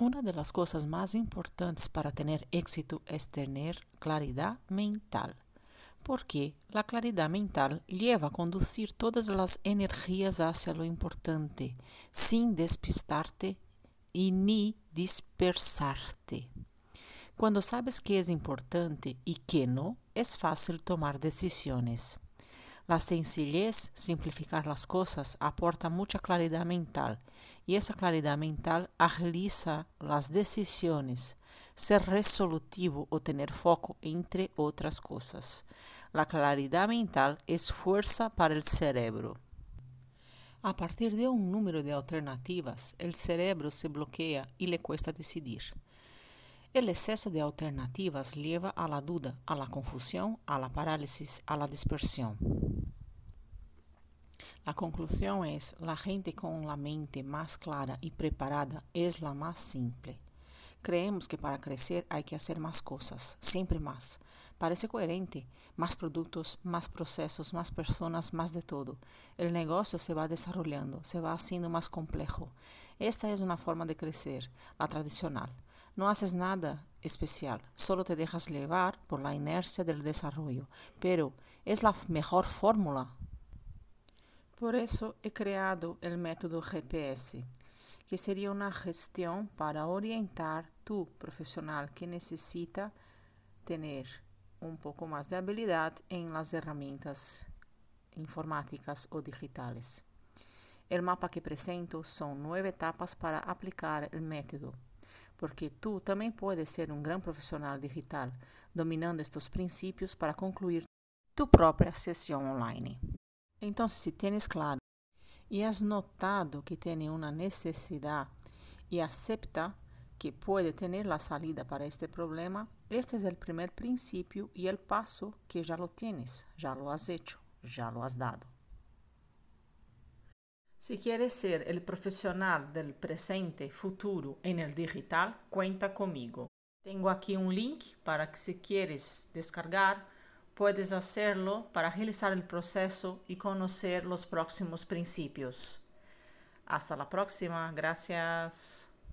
Una de las cosas más importantes para tener éxito es tener claridad mental, porque la claridad mental lleva a conducir todas las energías hacia lo importante, sin despistarte y ni dispersarte. Cuando sabes qué es importante y qué no, es fácil tomar decisiones. La sencillez, simplificar las cosas, aporta mucha claridad mental y esa claridad mental agiliza las decisiones, ser resolutivo o tener foco, entre otras cosas. La claridad mental es fuerza para el cerebro. A partir de un número de alternativas, el cerebro se bloquea y le cuesta decidir. El exceso de alternativas lleva a la duda, a la confusión, a la parálisis, a la dispersión. La conclusión es, la gente con la mente más clara y preparada es la más simple. Creemos que para crecer hay que hacer más cosas, siempre más. Parece coherente, más productos, más procesos, más personas, más de todo. El negocio se va desarrollando, se va haciendo más complejo. Esta es una forma de crecer, la tradicional. No haces nada especial, solo te dejas llevar por la inercia del desarrollo, pero es la mejor fórmula. Por eso he creado el método GPS, que sería una gestión para orientar tu profesional que necesita tener un poco más de habilidad en las herramientas informáticas o digitales. El mapa que presento son nueve etapas para aplicar el método porque tú también puedes ser un gran profesional digital dominando estos principios para concluir tu propia sesión online. Entonces, si tienes claro y has notado que tiene una necesidad y acepta que puede tener la salida para este problema, este es el primer principio y el paso que ya lo tienes, ya lo has hecho, ya lo has dado. Si quieres ser el profesional del presente futuro en el digital, cuenta conmigo. Tengo aquí un link para que si quieres descargar, puedes hacerlo para realizar el proceso y conocer los próximos principios. Hasta la próxima. Gracias.